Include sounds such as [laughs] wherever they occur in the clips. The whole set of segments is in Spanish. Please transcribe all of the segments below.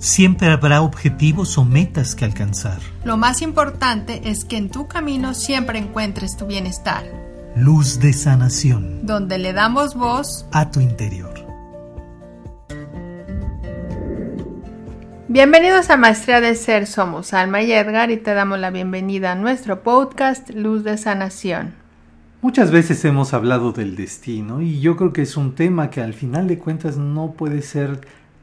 Siempre habrá objetivos o metas que alcanzar. Lo más importante es que en tu camino siempre encuentres tu bienestar. Luz de sanación. Donde le damos voz a tu interior. Bienvenidos a Maestría de Ser, somos Alma y Edgar y te damos la bienvenida a nuestro podcast Luz de Sanación. Muchas veces hemos hablado del destino y yo creo que es un tema que al final de cuentas no puede ser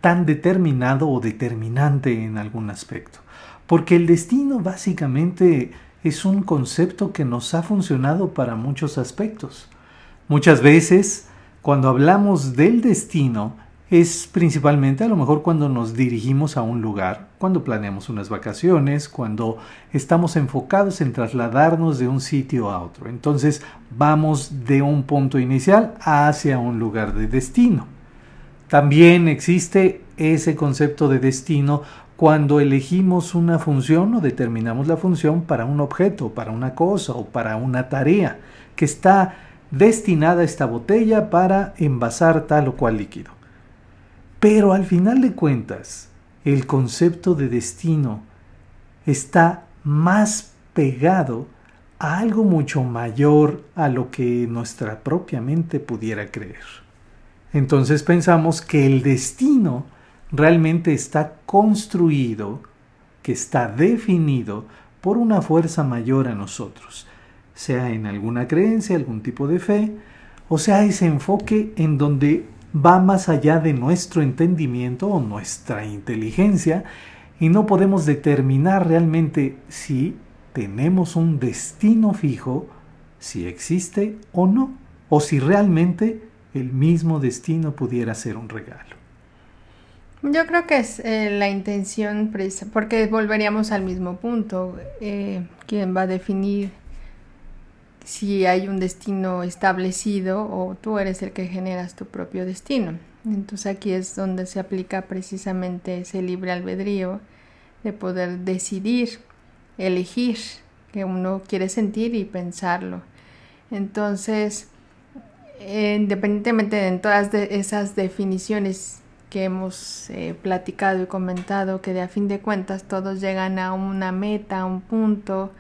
tan determinado o determinante en algún aspecto. Porque el destino básicamente es un concepto que nos ha funcionado para muchos aspectos. Muchas veces, cuando hablamos del destino, es principalmente a lo mejor cuando nos dirigimos a un lugar, cuando planeamos unas vacaciones, cuando estamos enfocados en trasladarnos de un sitio a otro. Entonces vamos de un punto inicial hacia un lugar de destino. También existe ese concepto de destino cuando elegimos una función o determinamos la función para un objeto, para una cosa o para una tarea que está destinada a esta botella para envasar tal o cual líquido. Pero al final de cuentas, el concepto de destino está más pegado a algo mucho mayor a lo que nuestra propia mente pudiera creer entonces pensamos que el destino realmente está construido, que está definido por una fuerza mayor a nosotros, sea en alguna creencia, algún tipo de fe, o sea ese enfoque en donde va más allá de nuestro entendimiento o nuestra inteligencia y no podemos determinar realmente si tenemos un destino fijo, si existe o no, o si realmente el mismo destino pudiera ser un regalo. Yo creo que es eh, la intención, porque volveríamos al mismo punto. Eh, ¿Quién va a definir si hay un destino establecido o tú eres el que generas tu propio destino? Entonces aquí es donde se aplica precisamente ese libre albedrío de poder decidir, elegir que uno quiere sentir y pensarlo. Entonces, independientemente de todas esas definiciones que hemos eh, platicado y comentado, que de a fin de cuentas todos llegan a una meta, a un punto,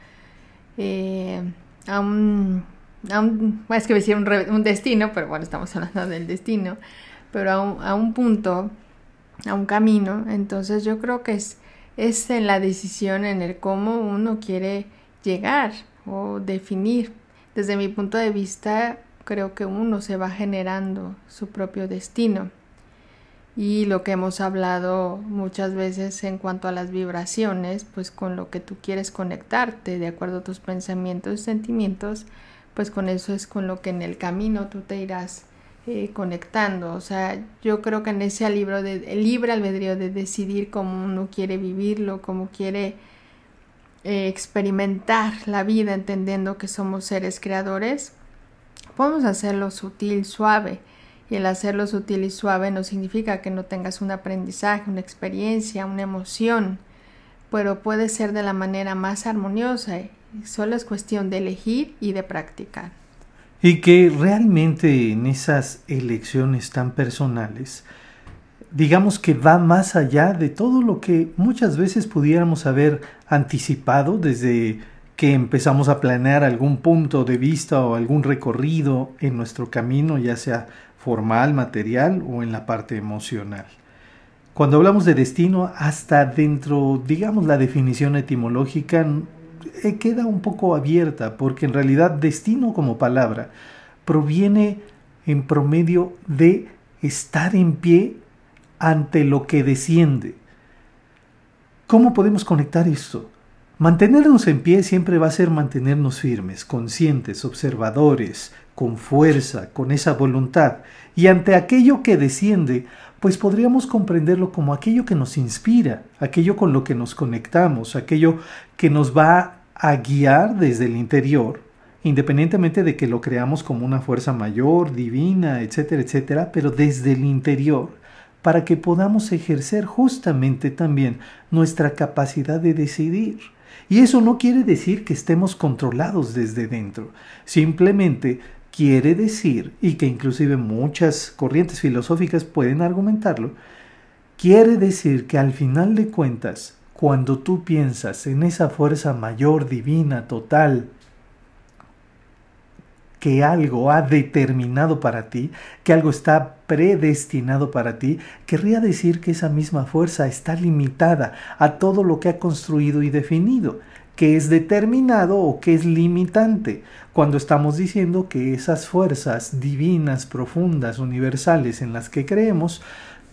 eh, a un, a un, es que decir un, un, destino, pero bueno, estamos hablando del destino, pero a un, a un punto, a un camino, entonces yo creo que es, es en la decisión, en el cómo uno quiere llegar o definir. Desde mi punto de vista, creo que uno se va generando su propio destino. Y lo que hemos hablado muchas veces en cuanto a las vibraciones, pues con lo que tú quieres conectarte, de acuerdo a tus pensamientos y sentimientos, pues con eso es con lo que en el camino tú te irás eh, conectando. O sea, yo creo que en ese libro de el libre albedrío de decidir cómo uno quiere vivirlo, cómo quiere eh, experimentar la vida, entendiendo que somos seres creadores, podemos hacerlo sutil, suave. Y el hacerlo sutil y suave no significa que no tengas un aprendizaje, una experiencia, una emoción, pero puede ser de la manera más armoniosa. Solo es cuestión de elegir y de practicar. Y que realmente en esas elecciones tan personales, digamos que va más allá de todo lo que muchas veces pudiéramos haber anticipado desde que empezamos a planear algún punto de vista o algún recorrido en nuestro camino, ya sea formal, material o en la parte emocional. Cuando hablamos de destino, hasta dentro, digamos, la definición etimológica eh, queda un poco abierta, porque en realidad destino como palabra proviene en promedio de estar en pie ante lo que desciende. ¿Cómo podemos conectar esto? Mantenernos en pie siempre va a ser mantenernos firmes, conscientes, observadores, con fuerza, con esa voluntad. Y ante aquello que desciende, pues podríamos comprenderlo como aquello que nos inspira, aquello con lo que nos conectamos, aquello que nos va a guiar desde el interior, independientemente de que lo creamos como una fuerza mayor, divina, etcétera, etcétera, pero desde el interior, para que podamos ejercer justamente también nuestra capacidad de decidir. Y eso no quiere decir que estemos controlados desde dentro, simplemente quiere decir, y que inclusive muchas corrientes filosóficas pueden argumentarlo, quiere decir que al final de cuentas, cuando tú piensas en esa fuerza mayor, divina, total, que algo ha determinado para ti, que algo está predestinado para ti, querría decir que esa misma fuerza está limitada a todo lo que ha construido y definido, que es determinado o que es limitante, cuando estamos diciendo que esas fuerzas divinas, profundas, universales en las que creemos,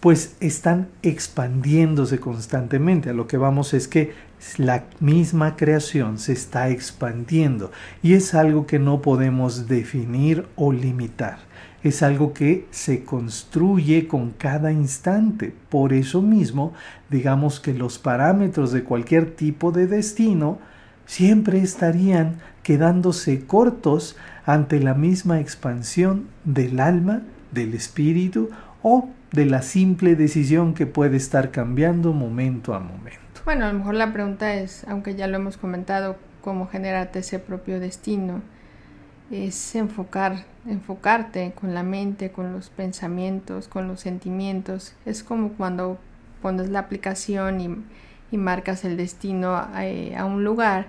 pues están expandiéndose constantemente. A lo que vamos es que la misma creación se está expandiendo y es algo que no podemos definir o limitar. Es algo que se construye con cada instante. Por eso mismo, digamos que los parámetros de cualquier tipo de destino siempre estarían quedándose cortos ante la misma expansión del alma, del espíritu o de la simple decisión que puede estar cambiando momento a momento. Bueno, a lo mejor la pregunta es, aunque ya lo hemos comentado, cómo generarte ese propio destino, es enfocar, enfocarte con la mente, con los pensamientos, con los sentimientos. Es como cuando pones la aplicación y, marcas el destino a, eh, a, un lugar,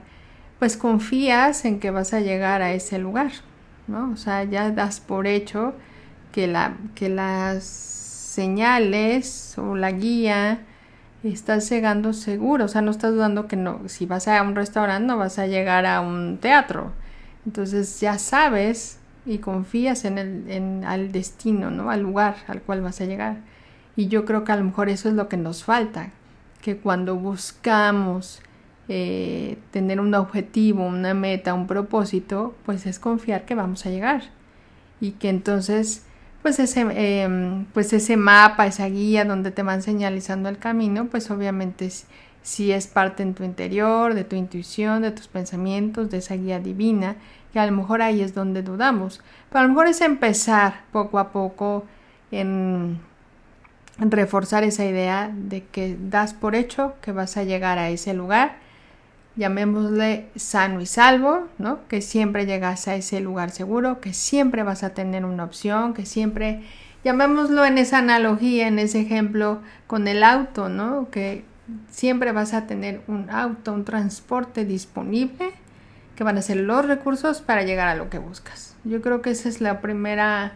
pues confías en que vas a llegar a ese lugar, ¿no? O sea, ya das por hecho que, la, que las señales o la guía, estás llegando seguro, o sea, no estás dudando que no, si vas a un restaurante no vas a llegar a un teatro. Entonces ya sabes y confías en el en, al destino, ¿no? Al lugar al cual vas a llegar. Y yo creo que a lo mejor eso es lo que nos falta, que cuando buscamos eh, tener un objetivo, una meta, un propósito, pues es confiar que vamos a llegar. Y que entonces pues ese, em, pues ese mapa, esa guía donde te van señalizando el camino, pues obviamente si es parte en tu interior, de tu intuición, de tus pensamientos, de esa guía divina, que a lo mejor ahí es donde dudamos. Pero a lo mejor es empezar poco a poco en reforzar esa idea de que das por hecho que vas a llegar a ese lugar llamémosle sano y salvo, ¿no? Que siempre llegas a ese lugar seguro, que siempre vas a tener una opción, que siempre, llamémoslo en esa analogía, en ese ejemplo con el auto, ¿no? Que siempre vas a tener un auto, un transporte disponible, que van a ser los recursos para llegar a lo que buscas. Yo creo que ese es la primera,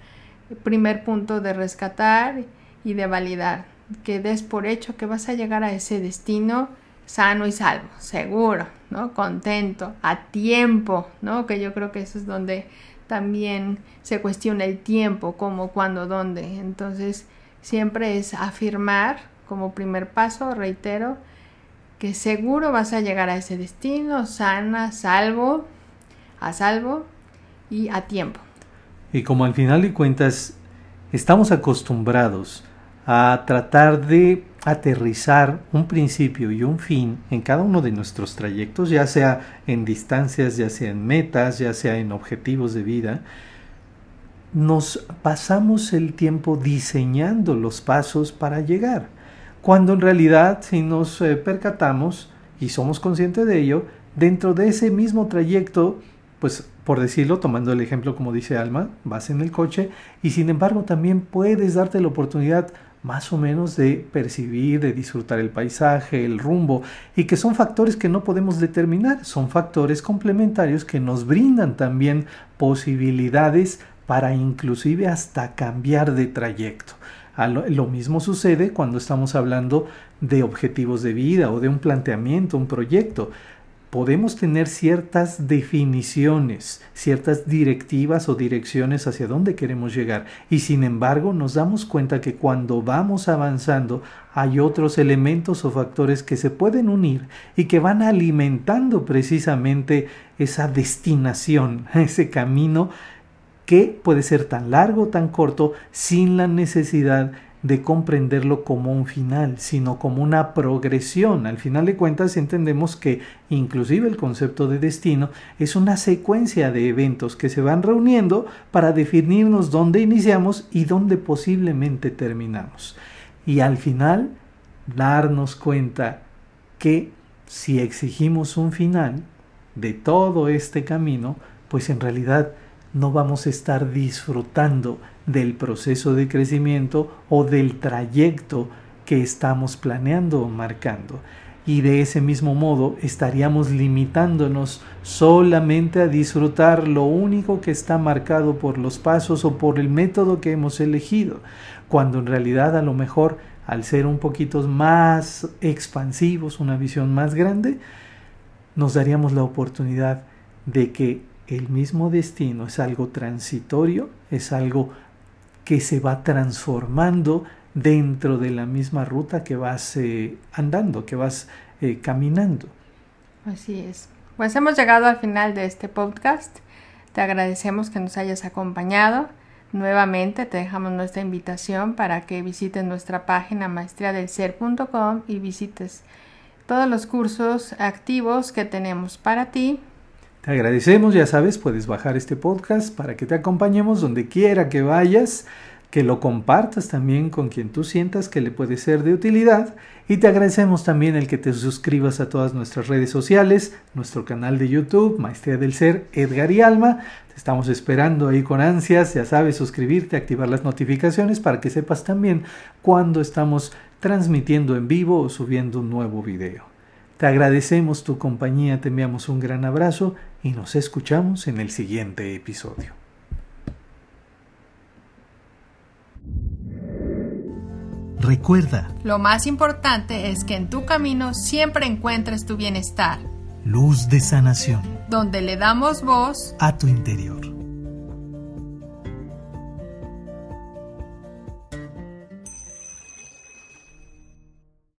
primer punto de rescatar y de validar, que des por hecho que vas a llegar a ese destino sano y salvo, seguro, ¿no? Contento, a tiempo, ¿no? Que yo creo que eso es donde también se cuestiona el tiempo, cómo, cuándo, dónde. Entonces, siempre es afirmar como primer paso, reitero, que seguro vas a llegar a ese destino, sana, salvo, a salvo y a tiempo. Y como al final de cuentas estamos acostumbrados a tratar de aterrizar un principio y un fin en cada uno de nuestros trayectos, ya sea en distancias, ya sea en metas, ya sea en objetivos de vida, nos pasamos el tiempo diseñando los pasos para llegar, cuando en realidad si nos eh, percatamos y somos conscientes de ello, dentro de ese mismo trayecto, pues por decirlo, tomando el ejemplo como dice Alma, vas en el coche y sin embargo también puedes darte la oportunidad más o menos de percibir, de disfrutar el paisaje, el rumbo, y que son factores que no podemos determinar, son factores complementarios que nos brindan también posibilidades para inclusive hasta cambiar de trayecto. Lo mismo sucede cuando estamos hablando de objetivos de vida o de un planteamiento, un proyecto podemos tener ciertas definiciones, ciertas directivas o direcciones hacia dónde queremos llegar. Y sin embargo nos damos cuenta que cuando vamos avanzando hay otros elementos o factores que se pueden unir y que van alimentando precisamente esa destinación, [laughs] ese camino que puede ser tan largo o tan corto sin la necesidad de comprenderlo como un final, sino como una progresión. Al final de cuentas entendemos que inclusive el concepto de destino es una secuencia de eventos que se van reuniendo para definirnos dónde iniciamos y dónde posiblemente terminamos. Y al final darnos cuenta que si exigimos un final de todo este camino, pues en realidad no vamos a estar disfrutando del proceso de crecimiento o del trayecto que estamos planeando o marcando. Y de ese mismo modo estaríamos limitándonos solamente a disfrutar lo único que está marcado por los pasos o por el método que hemos elegido, cuando en realidad a lo mejor al ser un poquito más expansivos, una visión más grande, nos daríamos la oportunidad de que el mismo destino es algo transitorio, es algo que se va transformando dentro de la misma ruta que vas eh, andando, que vas eh, caminando. Así es. Pues hemos llegado al final de este podcast. Te agradecemos que nos hayas acompañado. Nuevamente te dejamos nuestra invitación para que visites nuestra página maestriadelser.com y visites todos los cursos activos que tenemos para ti. Agradecemos, ya sabes, puedes bajar este podcast para que te acompañemos donde quiera que vayas, que lo compartas también con quien tú sientas que le puede ser de utilidad y te agradecemos también el que te suscribas a todas nuestras redes sociales, nuestro canal de YouTube, Maestría del Ser, Edgar y Alma. Te estamos esperando ahí con ansias, ya sabes, suscribirte, activar las notificaciones para que sepas también cuando estamos transmitiendo en vivo o subiendo un nuevo video. Te agradecemos tu compañía, te enviamos un gran abrazo y nos escuchamos en el siguiente episodio. Recuerda, lo más importante es que en tu camino siempre encuentres tu bienestar. Luz de sanación. Donde le damos voz a tu interior.